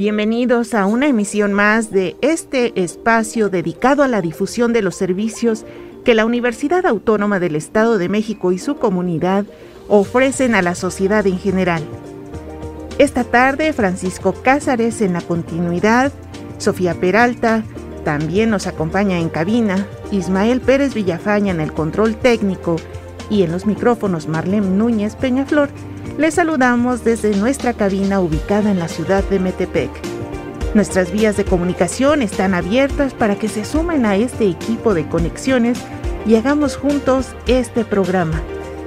Bienvenidos a una emisión más de este espacio dedicado a la difusión de los servicios que la Universidad Autónoma del Estado de México y su comunidad ofrecen a la sociedad en general. Esta tarde, Francisco Cázares en la continuidad, Sofía Peralta también nos acompaña en cabina, Ismael Pérez Villafaña en el control técnico y en los micrófonos Marlene Núñez Peñaflor les saludamos desde nuestra cabina ubicada en la ciudad de Metepec. Nuestras vías de comunicación están abiertas para que se sumen a este equipo de conexiones y hagamos juntos este programa.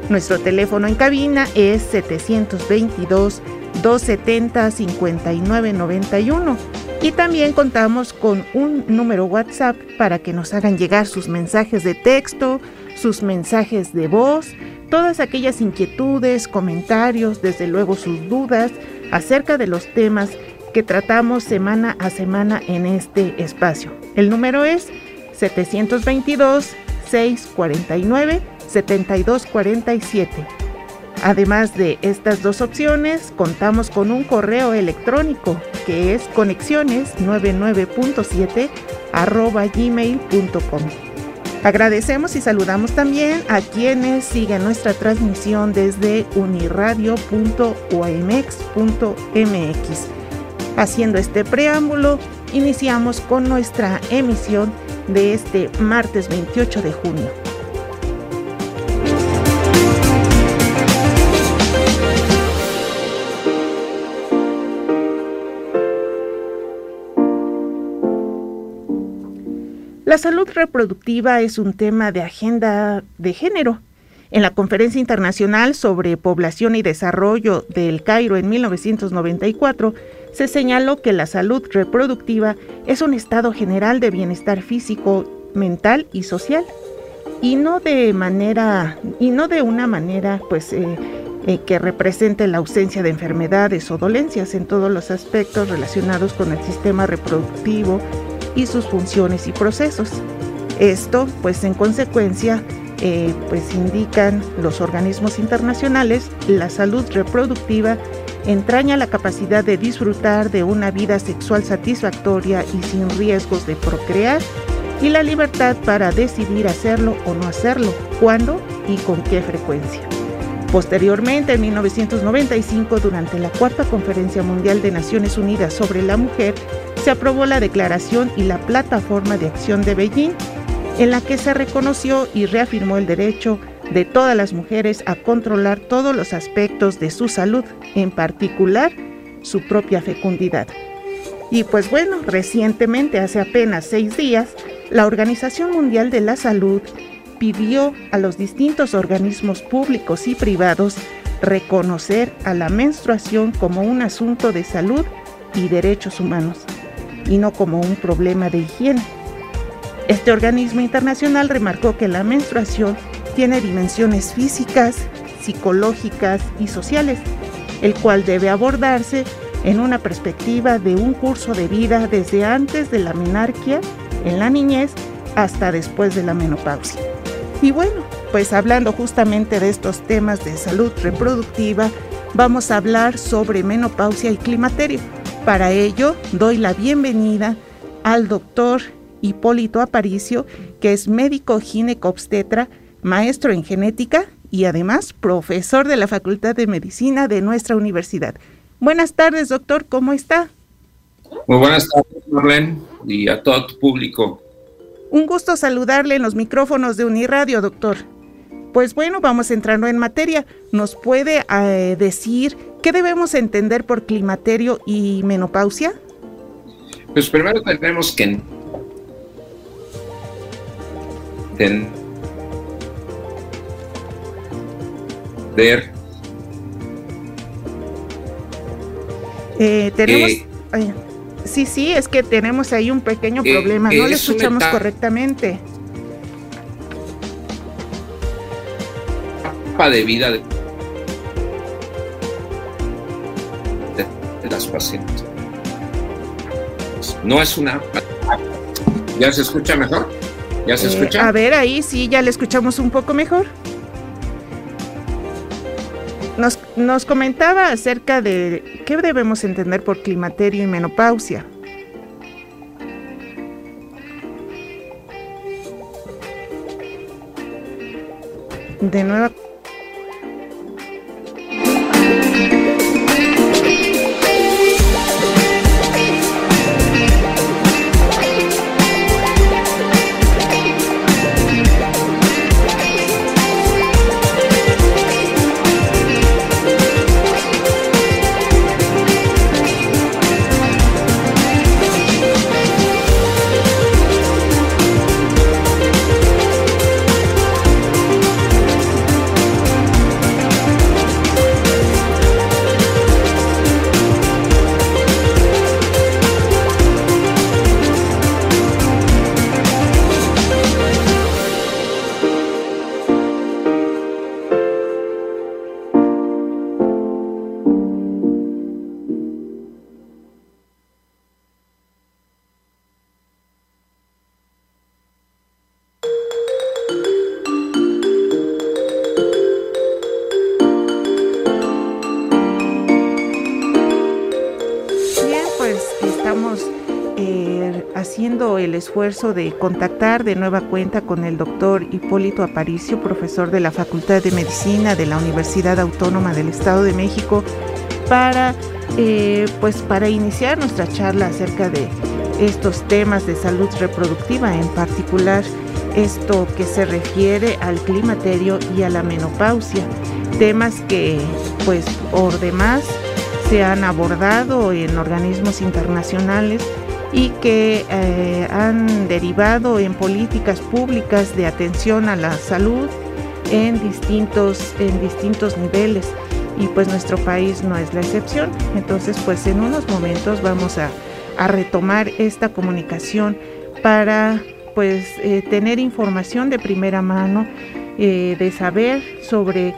Nuestro teléfono en cabina es 722 270 5991 y también contamos con un número WhatsApp para que nos hagan llegar sus mensajes de texto, sus mensajes de voz, todas aquellas inquietudes, comentarios, desde luego sus dudas acerca de los temas que tratamos semana a semana en este espacio. El número es 722 649 7247. Además de estas dos opciones, contamos con un correo electrónico que es conexiones99.7 arroba gmail.com. Agradecemos y saludamos también a quienes siguen nuestra transmisión desde uniradio.omx.mx. Haciendo este preámbulo, iniciamos con nuestra emisión de este martes 28 de junio. La salud reproductiva es un tema de agenda de género. En la Conferencia Internacional sobre Población y Desarrollo del Cairo en 1994, se señaló que la salud reproductiva es un estado general de bienestar físico, mental y social, y no de manera y no de una manera pues eh, eh, que represente la ausencia de enfermedades o dolencias en todos los aspectos relacionados con el sistema reproductivo y sus funciones y procesos. Esto, pues en consecuencia, eh, pues indican los organismos internacionales, la salud reproductiva entraña la capacidad de disfrutar de una vida sexual satisfactoria y sin riesgos de procrear y la libertad para decidir hacerlo o no hacerlo, cuándo y con qué frecuencia. Posteriormente, en 1995, durante la Cuarta Conferencia Mundial de Naciones Unidas sobre la Mujer, se aprobó la Declaración y la Plataforma de Acción de Beijing, en la que se reconoció y reafirmó el derecho de todas las mujeres a controlar todos los aspectos de su salud, en particular su propia fecundidad. Y pues bueno, recientemente, hace apenas seis días, la Organización Mundial de la Salud pidió a los distintos organismos públicos y privados reconocer a la menstruación como un asunto de salud y derechos humanos, y no como un problema de higiene. Este organismo internacional remarcó que la menstruación tiene dimensiones físicas, psicológicas y sociales, el cual debe abordarse en una perspectiva de un curso de vida desde antes de la menarquia, en la niñez, hasta después de la menopausia. Y bueno, pues hablando justamente de estos temas de salud reproductiva, vamos a hablar sobre menopausia y climaterio. Para ello, doy la bienvenida al doctor Hipólito Aparicio, que es médico ginecobstetra, maestro en genética y además profesor de la Facultad de Medicina de nuestra universidad. Buenas tardes, doctor, ¿cómo está? Muy buenas tardes, Marlene, y a todo tu público. Un gusto saludarle en los micrófonos de Uniradio, doctor. Pues bueno, vamos entrando en materia. ¿Nos puede eh, decir qué debemos entender por climaterio y menopausia? Pues primero tenemos que entender eh, tenemos eh, sí, sí, es que tenemos ahí un pequeño problema, no le escuchamos correctamente. de vida de, las pacientes. No es una... ¿Ya se escucha mejor? ¿Ya se eh, escucha? A ver, ahí sí, ya le escuchamos un poco mejor. Nos, nos comentaba acerca de qué debemos entender por climaterio y menopausia. De nueva esfuerzo de contactar de nueva cuenta con el doctor Hipólito Aparicio, profesor de la Facultad de Medicina de la Universidad Autónoma del Estado de México, para, eh, pues para iniciar nuestra charla acerca de estos temas de salud reproductiva, en particular esto que se refiere al climaterio y a la menopausia, temas que pues por demás se han abordado en organismos internacionales y que eh, han derivado en políticas públicas de atención a la salud en distintos, en distintos niveles y pues nuestro país no es la excepción. Entonces pues en unos momentos vamos a, retomar esta comunicación para pues eh, tener información de primera mano, eh, de saber sobre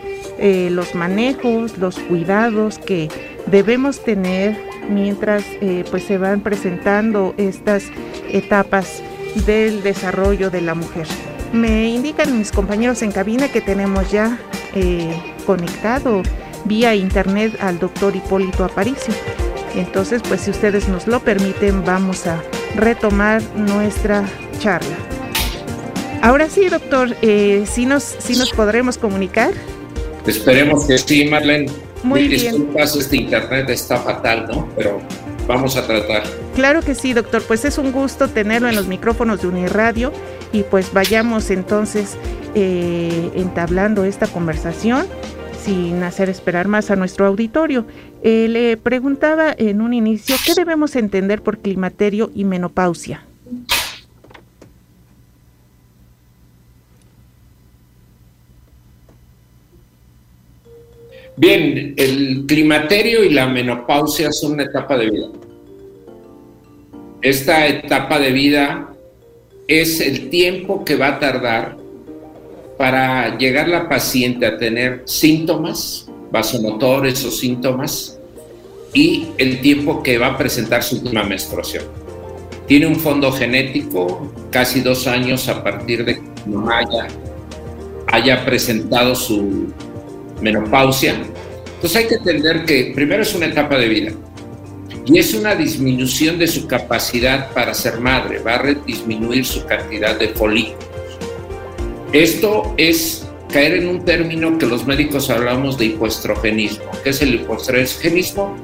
los manejos, los cuidados que debemos tener mientras eh, pues se van presentando estas etapas del desarrollo de la mujer. Me indican mis compañeros en cabina que tenemos ya eh, conectado vía internet al doctor Hipólito Aparicio. Entonces, pues si ustedes nos lo permiten, vamos a retomar nuestra charla. Ahora sí, doctor, eh, ¿sí, nos, ¿sí nos podremos comunicar? Esperemos que sí, Marlene. Muy Disculpas, bien. este internet está fatal, ¿no? Pero vamos a tratar. Claro que sí, doctor. Pues es un gusto tenerlo en los micrófonos de Uniradio y pues vayamos entonces eh, entablando esta conversación sin hacer esperar más a nuestro auditorio. Eh, le preguntaba en un inicio, ¿qué debemos entender por climaterio y menopausia? Bien, el climaterio y la menopausia son una etapa de vida. Esta etapa de vida es el tiempo que va a tardar para llegar la paciente a tener síntomas, vasomotores o síntomas, y el tiempo que va a presentar su última menstruación. Tiene un fondo genético, casi dos años a partir de que haya, haya presentado su menopausia. Entonces hay que entender que primero es una etapa de vida y es una disminución de su capacidad para ser madre, va a disminuir su cantidad de folículos. Esto es caer en un término que los médicos hablamos de hipoestrogenismo. ¿Qué es el hipoestrogenismo?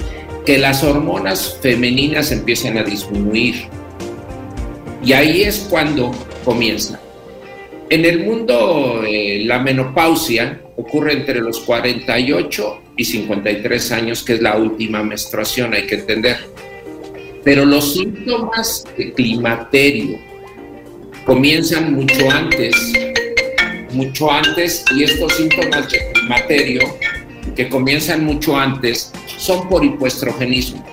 Que las hormonas femeninas empiezan a disminuir. Y ahí es cuando comienza. En el mundo, eh, la menopausia ocurre entre los 48 y 53 años, que es la última menstruación, hay que entender. Pero los síntomas de climaterio comienzan mucho antes mucho antes y estos síntomas de climaterio que comienzan mucho antes son por hipoestrogenismo.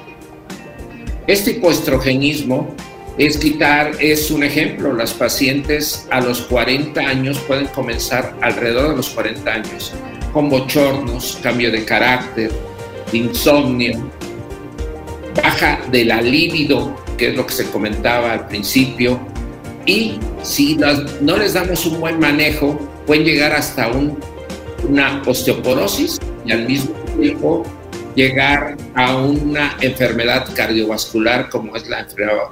Este hipoestrogenismo es quitar, es un ejemplo, las pacientes a los 40 años pueden comenzar alrededor de los 40 años con bochornos, cambio de carácter, insomnio, baja de la libido, que es lo que se comentaba al principio, y si no les damos un buen manejo, pueden llegar hasta un, una osteoporosis y al mismo tiempo llegar a una enfermedad cardiovascular como es la enfermedad,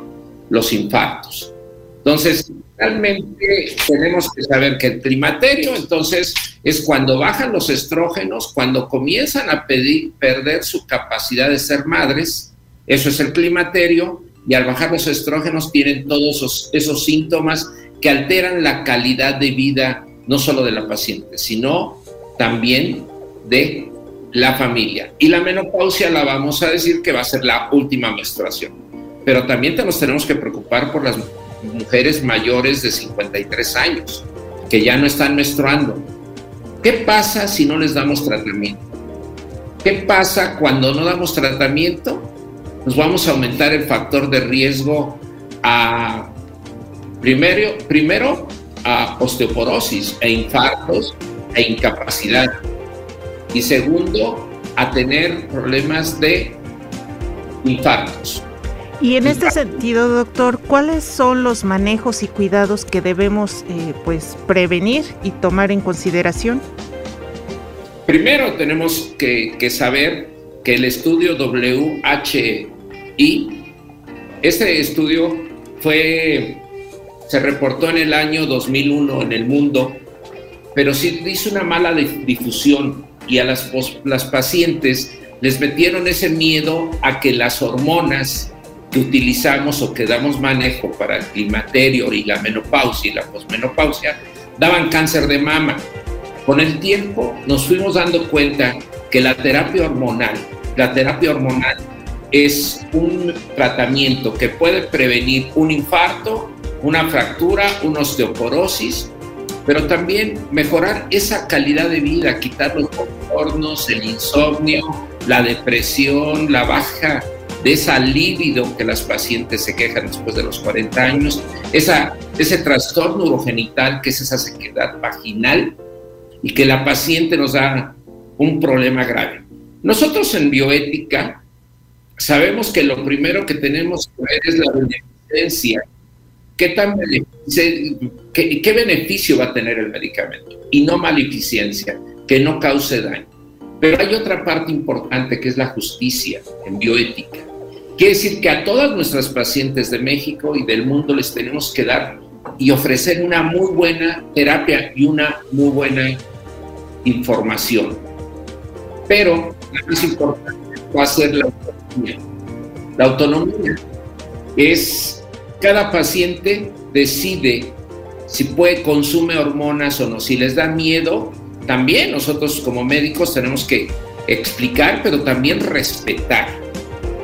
los infartos. Entonces, realmente tenemos que saber que el climaterio, entonces, es cuando bajan los estrógenos, cuando comienzan a pedir, perder su capacidad de ser madres, eso es el climaterio, y al bajar los estrógenos tienen todos esos, esos síntomas que alteran la calidad de vida no solo de la paciente, sino también de la familia. Y la menopausia la vamos a decir que va a ser la última menstruación. Pero también nos tenemos que preocupar por las mujeres mayores de 53 años, que ya no están menstruando. ¿Qué pasa si no les damos tratamiento? ¿Qué pasa cuando no damos tratamiento? Nos vamos a aumentar el factor de riesgo a, primero, primero a osteoporosis e infartos e incapacidad. Y segundo, a tener problemas de infartos. Y en este sentido, doctor, ¿cuáles son los manejos y cuidados que debemos eh, pues prevenir y tomar en consideración? Primero tenemos que, saber que el estudio WHI, este estudio fue, se reportó en el año 2001 en el mundo, pero sí hizo una mala difusión y a las, las pacientes les metieron ese miedo a que las hormonas que utilizamos o que damos manejo para el climaterio y la menopausia y la posmenopausia daban cáncer de mama. Con el tiempo nos fuimos dando cuenta que la terapia hormonal, la terapia hormonal es un tratamiento que puede prevenir un infarto, una fractura, una osteoporosis, pero también mejorar esa calidad de vida, quitar los hornos, el insomnio, la depresión, la baja de esa libido que las pacientes se quejan después de los 40 años, esa, ese trastorno urogenital que es esa sequedad vaginal y que la paciente nos da un problema grave. Nosotros en bioética sabemos que lo primero que tenemos que ver es la beneficencia. ¿Qué, ¿Qué beneficio va a tener el medicamento? Y no maleficencia, que no cause daño. Pero hay otra parte importante que es la justicia en bioética. Quiere decir que a todas nuestras pacientes de México y del mundo les tenemos que dar y ofrecer una muy buena terapia y una muy buena información. Pero la más importante va a ser la autonomía. La autonomía es cada paciente decide si puede consume hormonas o no. Si les da miedo, también nosotros como médicos tenemos que explicar, pero también respetar.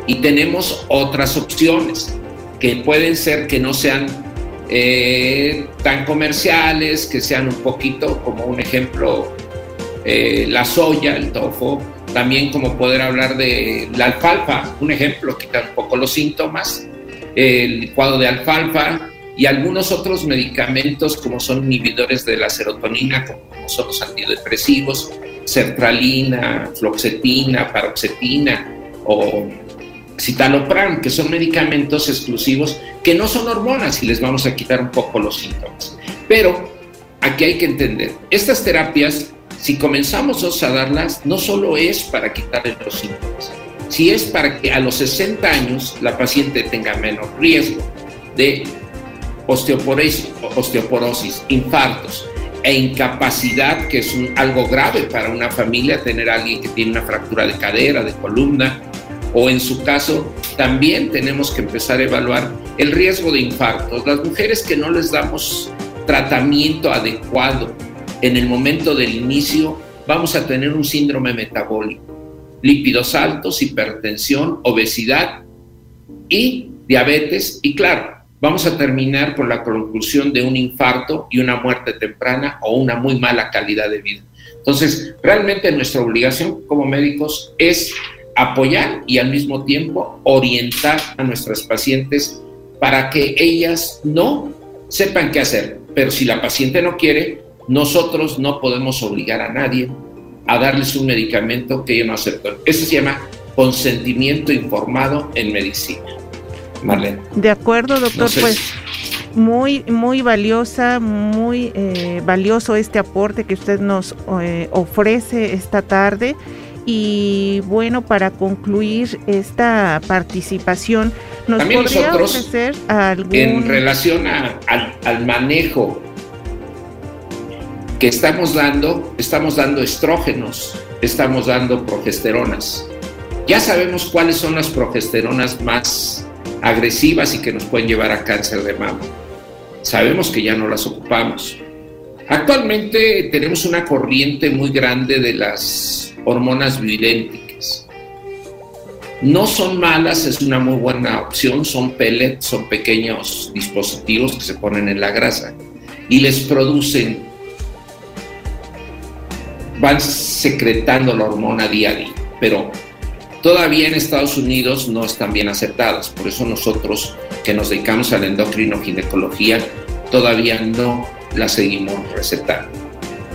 Y tenemos otras opciones que pueden ser que no sean eh, tan comerciales, que sean un poquito, como un ejemplo, eh, la soya, el tofu, también como poder hablar de la alfalfa, un ejemplo, quitar un poco los síntomas, el licuado de alfalfa, y algunos otros medicamentos como son inhibidores de la serotonina, como son los antidepresivos, sertralina, floxetina, paroxetina o citalopram, que son medicamentos exclusivos que no son hormonas y les vamos a quitar un poco los síntomas. Pero aquí hay que entender, estas terapias, si comenzamos a darlas, no solo es para quitarle los síntomas, si es para que a los 60 años la paciente tenga menos riesgo de osteoporosis, infartos e incapacidad, que es algo grave para una familia, tener alguien que tiene una fractura de cadera, de columna, o en su caso, también tenemos que empezar a evaluar el riesgo de infartos. Las mujeres que no les damos tratamiento adecuado en el momento del inicio, vamos a tener un síndrome metabólico, lípidos altos, hipertensión, obesidad y diabetes y claro, vamos a terminar con la conclusión de un infarto y una muerte temprana o una muy mala calidad de vida. Entonces, realmente nuestra obligación como médicos es apoyar y al mismo tiempo orientar a nuestras pacientes para que ellas no sepan qué hacer. Pero si la paciente no quiere, nosotros no podemos obligar a nadie a darles un medicamento que ella no aceptó. Eso se llama consentimiento informado en medicina. Marlene. De acuerdo, doctor, pues muy, muy valiosa, muy eh, valioso este aporte que usted nos eh, ofrece esta tarde. Y bueno, para concluir esta participación, ¿nos podría ofrecer algún... En relación al, al manejo que estamos dando, estamos dando estrógenos, estamos dando progesteronas. Ya sabemos cuáles son las progesteronas más agresivas y que nos pueden llevar a cáncer de mama. Sabemos que ya no las ocupamos. Actualmente tenemos una corriente muy grande de las hormonas bioidénticas. No son malas, es una muy buena opción, son pellets, son pequeños dispositivos que se ponen en la grasa y les producen van secretando la hormona día a día, pero todavía en Estados Unidos no están bien aceptadas. Por eso nosotros que nos dedicamos a la endocrinoginecología todavía no la seguimos recetando.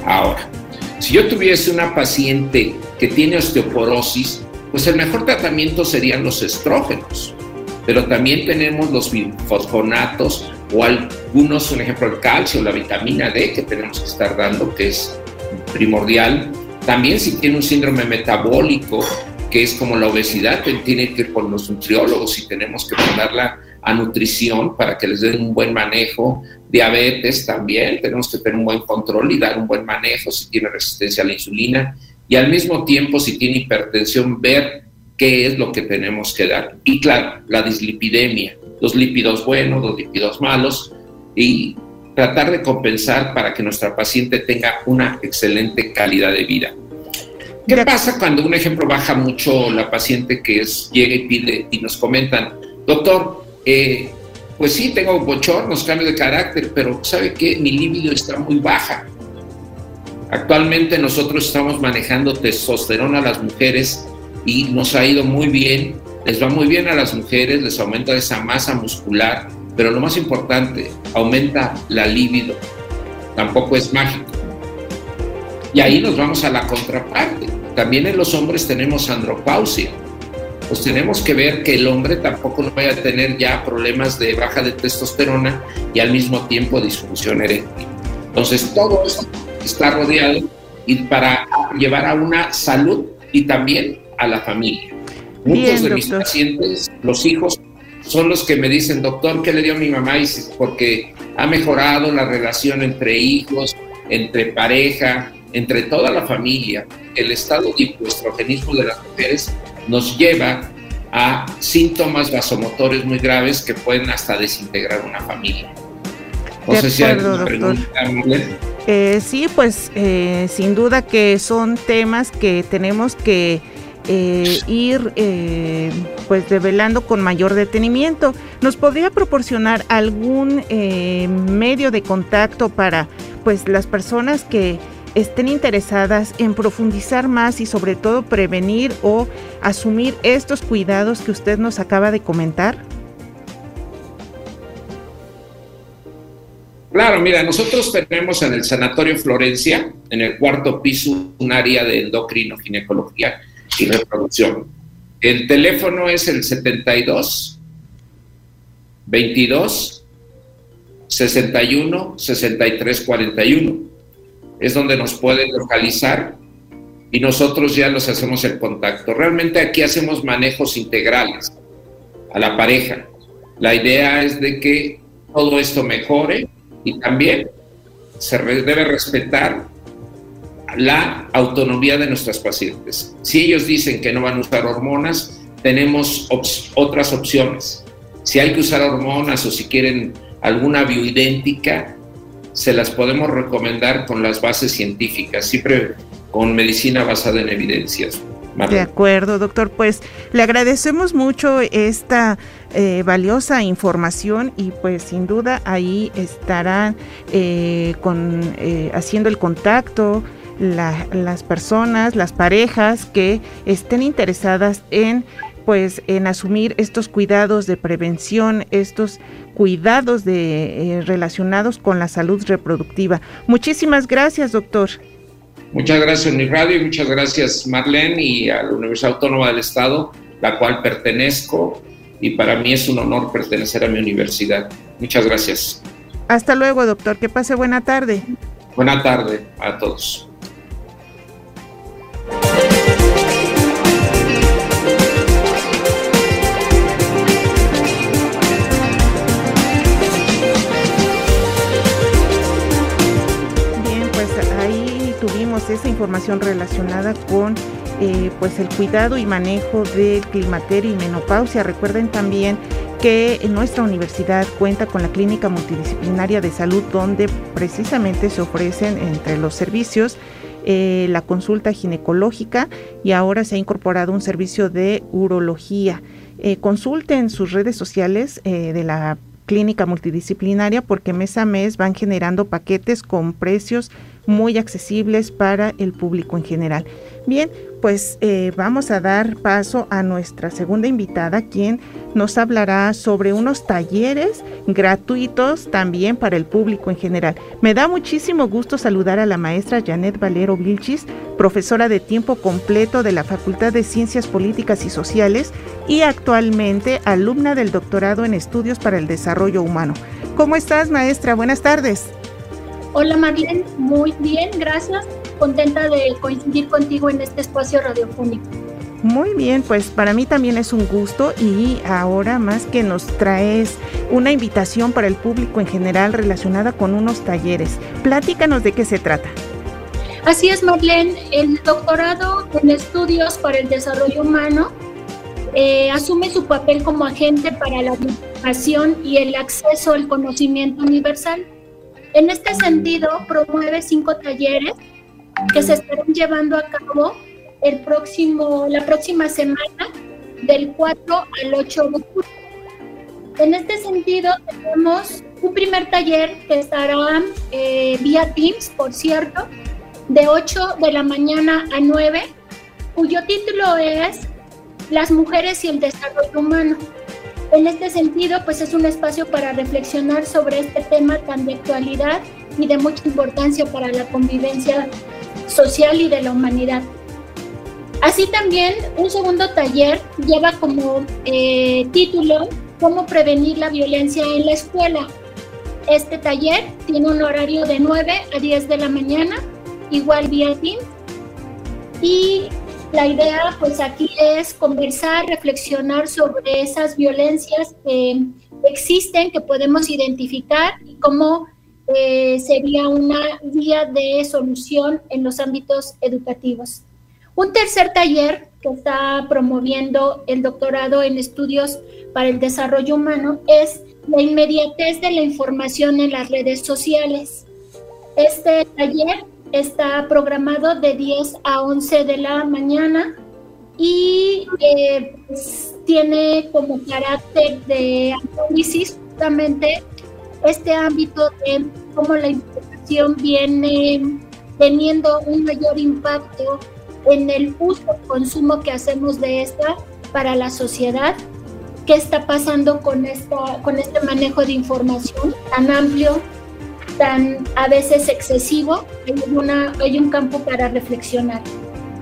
Ahora, si yo tuviese una paciente que tiene osteoporosis, pues el mejor tratamiento serían los estrógenos. Pero también tenemos los fosfonatos o algunos, un ejemplo, el calcio, la vitamina D que tenemos que estar dando, que es primordial. También si tiene un síndrome metabólico, que es como la obesidad, tiene que ir con los nutriólogos y tenemos que mandarla a nutrición para que les den un buen manejo. Diabetes también, tenemos que tener un buen control y dar un buen manejo si tiene resistencia a la insulina. Y al mismo tiempo, si tiene hipertensión, ver qué es lo que tenemos que dar. Y claro, la dislipidemia, los lípidos buenos, los lípidos malos, y tratar de compensar para que nuestra paciente tenga una excelente calidad de vida. ¿Qué pasa cuando, un ejemplo, baja mucho la paciente que es, llega y pide y nos comentan, doctor, eh, pues sí, tengo bochornos, cambios de carácter, pero ¿sabe qué? Mi libido está muy baja. Actualmente nosotros estamos manejando testosterona a las mujeres y nos ha ido muy bien, les va muy bien a las mujeres, les aumenta esa masa muscular, pero lo más importante, aumenta la libido. Tampoco es mágico. Y ahí nos vamos a la contraparte. También en los hombres tenemos andropausia. Pues tenemos que ver que el hombre tampoco no vaya a tener ya problemas de baja de testosterona y al mismo tiempo disfunción eréctil. Entonces todo eso está rodeado y para llevar a una salud y también a la familia. Muchos de mis pacientes, los hijos son los que me dicen, doctor, ¿qué le dio a mi mamá? Y porque ha mejorado la relación entre hijos, entre pareja, entre toda la familia. El estado de hipoestrogenismo de las mujeres nos lleva a síntomas vasomotores muy graves que pueden hasta desintegrar una familia. No sé si eh, sí, pues eh, sin duda que son temas que tenemos que eh, ir eh, pues develando con mayor detenimiento. ¿Nos podría proporcionar algún eh, medio de contacto para pues las personas que estén interesadas en profundizar más y sobre todo prevenir o asumir estos cuidados que usted nos acaba de comentar? Claro, mira, nosotros tenemos en el Sanatorio Florencia, en el cuarto piso, un área de endocrino ginecología y reproducción. El teléfono es el 72 22 61 63 41. Es donde nos pueden localizar y nosotros ya los hacemos el contacto. Realmente aquí hacemos manejos integrales a la pareja. La idea es de que todo esto mejore y también se debe respetar la autonomía de nuestras pacientes. Si ellos dicen que no van a usar hormonas, tenemos otras opciones. Si hay que usar hormonas o si quieren alguna bioidéntica, se las podemos recomendar con las bases científicas, siempre con medicina basada en evidencias. De acuerdo, doctor. Pues le agradecemos mucho esta eh, valiosa información y pues sin duda ahí estarán eh, con, eh, haciendo el contacto las personas, las parejas que estén interesadas en pues en asumir estos cuidados de prevención, estos cuidados de, relacionados con la salud reproductiva. Muchísimas gracias, doctor. Muchas gracias, Uniradio, y muchas gracias, Marlene, y a la Universidad Autónoma del Estado, la cual pertenezco, y para mí es un honor pertenecer a mi universidad. Muchas gracias. Hasta luego, doctor. Que pase buena tarde. Buena tarde a todos. Esa información relacionada con eh, pues el cuidado y manejo del climaterio y menopausia. Recuerden también que nuestra universidad cuenta con la clínica multidisciplinaria de salud donde precisamente se ofrecen entre los servicios eh, la consulta ginecológica y ahora se ha incorporado un servicio de urología. Eh, consulten sus redes sociales de la clínica multidisciplinaria porque mes a mes van generando paquetes con precios muy accesibles para el público en general. Bien, pues eh, vamos a dar paso a nuestra segunda invitada, quien nos hablará sobre unos talleres gratuitos también para el público en general. Me da muchísimo gusto saludar a la maestra Janet Valero Vilchis, profesora de tiempo completo de la Facultad de Ciencias Políticas y Sociales y actualmente alumna del doctorado en Estudios para el Desarrollo Humano. ¿Cómo estás, maestra? Buenas tardes. Hola Marlene, muy bien, gracias. Contenta de coincidir contigo en este espacio radiofónico. Muy bien, pues para mí también es un gusto y ahora más que nos traes una invitación para el público en general relacionada con unos talleres. Platícanos de qué se trata. Así es, Marlene. El doctorado en estudios para el desarrollo humano eh, asume su papel como agente para la educación y el acceso al conocimiento universal en este sentido, promueve cinco talleres que se estarán llevando a cabo el próximo, la próxima semana del 4 al 8 de julio. En este sentido, tenemos un primer taller que estará eh, vía Teams, por cierto, de 8 de la mañana a 9, cuyo título es Las mujeres y el desarrollo humano. En este sentido, pues es un espacio para reflexionar sobre este tema tan de actualidad y de mucha importancia para la convivencia social y de la humanidad. Así también, un segundo taller lleva como eh, título Cómo prevenir la violencia en la escuela. Este taller tiene un horario de 9 a 10 de la mañana, igual vía Teams, y la idea pues aquí es conversar, reflexionar sobre esas violencias que existen, que podemos identificar y cómo eh, sería una vía de solución en los ámbitos educativos. Un tercer taller que está promoviendo el doctorado en estudios para el desarrollo humano es la inmediatez de la información en las redes sociales. Este taller está programado de 10 a 11 de la mañana y eh, pues, tiene como carácter de análisis. Justamente este ámbito de cómo la información viene teniendo un mayor impacto en el uso consumo que hacemos de esta para la sociedad, qué está pasando con, esta, con este manejo de información tan amplio tan a veces excesivo, hay, una, hay un campo para reflexionar.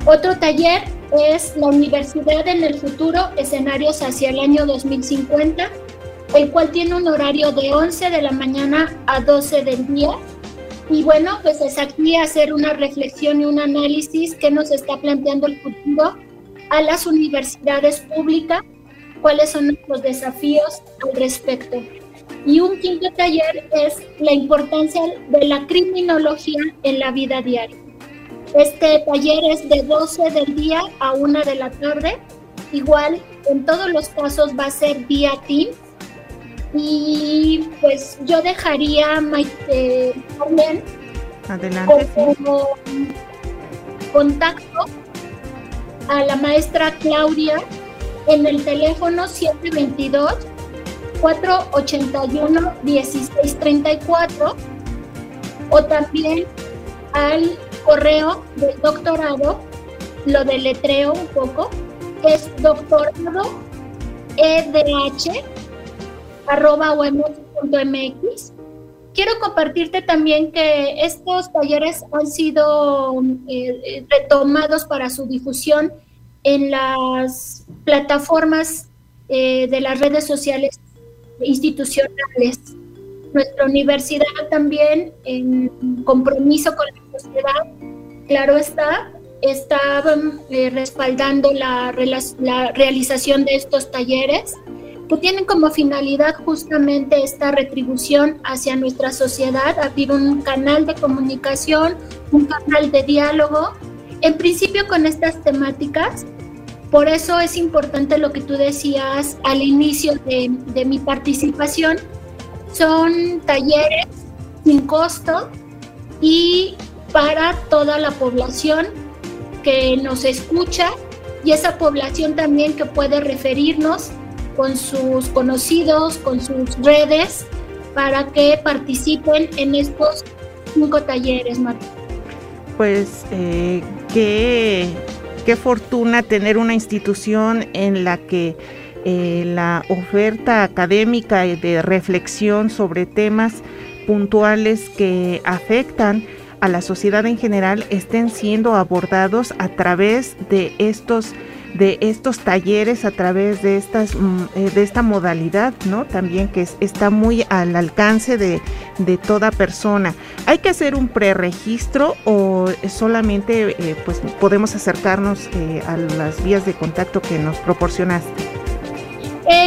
Otro taller es la Universidad en el Futuro, escenarios hacia el año 2050, el cual tiene un horario de 11 de la mañana a 12 del día. Y bueno, pues es aquí hacer una reflexión y un análisis que nos está planteando el futuro a las universidades públicas, cuáles son los desafíos al respecto. Y un quinto taller es la importancia de la criminología en la vida diaria. Este taller es de 12 del día a 1 de la tarde. Igual, en todos los casos va a ser vía Teams. Y pues yo dejaría Maite Adelante, como contacto a la maestra Claudia en el teléfono 722 481 1634 o también al correo del doctorado, lo deletreo un poco, es doctorado edh arroba mx. Quiero compartirte también que estos talleres han sido eh, retomados para su difusión en las plataformas eh, de las redes sociales institucionales. Nuestra universidad también, en compromiso con la sociedad, claro está, está eh, respaldando la, la realización de estos talleres que tienen como finalidad justamente esta retribución hacia nuestra sociedad, abrir un canal de comunicación, un canal de diálogo, en principio con estas temáticas. Por eso es importante lo que tú decías al inicio de, mi participación. Son talleres sin costo y para toda la población que nos escucha y esa población también que puede referirnos con sus conocidos, con sus redes, para que participen en estos cinco talleres, Marta. Pues eh, qué, qué, fortuna tener una institución en la que eh, la oferta académica de reflexión sobre temas puntuales que afectan a la sociedad en general estén siendo abordados a través de estos de estos talleres a través de estas mm, eh, de esta modalidad no también que está muy al alcance de, toda persona. Hay que hacer un preregistro o solamente eh, pues podemos acercarnos eh, a las vías de contacto que nos proporcionaste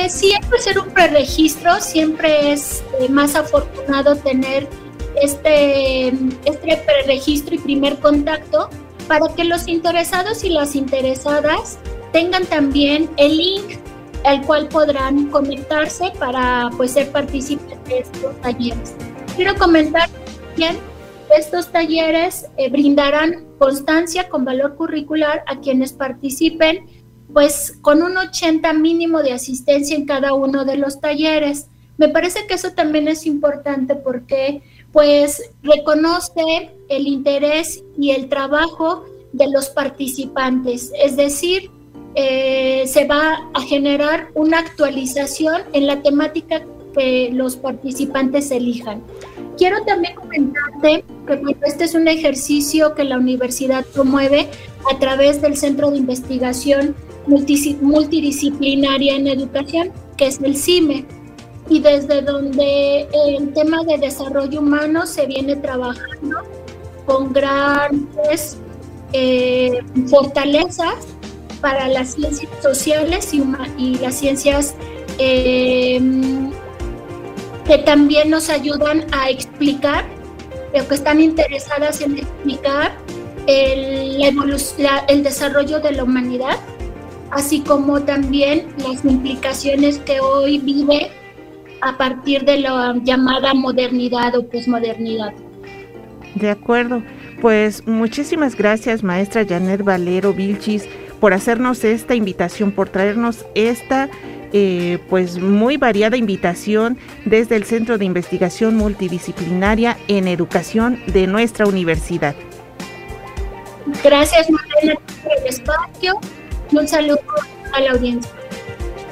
sí hay que hacer un preregistro. Siempre es más afortunado tener este este preregistro y primer contacto para que los interesados y las interesadas tengan también el link al cual podrán conectarse para pues, ser partícipes de estos talleres. Quiero comentar también estos talleres eh, brindarán constancia con valor curricular a quienes participen, pues con un 80 mínimo de asistencia en cada uno de los talleres. Me parece que eso también es importante porque pues reconoce el interés y el trabajo de los participantes, es decir, eh, se va a generar una actualización en la temática que los participantes elijan. Quiero también comentarte que este es un ejercicio que la universidad promueve a través del Centro de Investigación Multidisciplinaria en Educación, que es el CIME, y desde donde el tema de desarrollo humano se viene trabajando con grandes eh, fortalezas para las ciencias sociales y, y las ciencias eh, que también nos ayudan a explicar, o que están interesadas en explicar el, el desarrollo de la humanidad, así como también las implicaciones que hoy vive a partir de la llamada modernidad o posmodernidad. De acuerdo, pues muchísimas gracias maestra Janet Valero Vilchis por hacernos esta invitación, por traernos esta eh, pues muy variada invitación desde el Centro de Investigación Multidisciplinaria en Educación de nuestra universidad. Gracias Marlene por el espacio un saludo a la audiencia.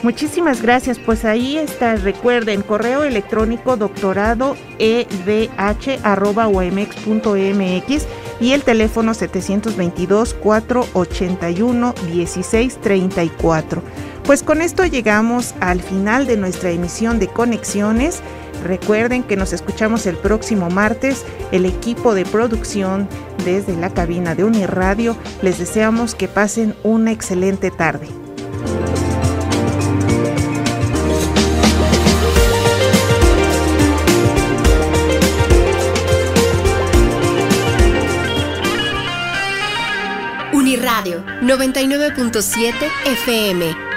Muchísimas gracias, pues ahí está, recuerden, correo electrónico doctorado edh.umx.mx y el teléfono 722-481-1634. Pues con esto llegamos al final de nuestra emisión de Conexiones. Recuerden que nos escuchamos el próximo martes. El equipo de producción desde la cabina de Uniradio les deseamos que pasen una excelente tarde. 99.7 FM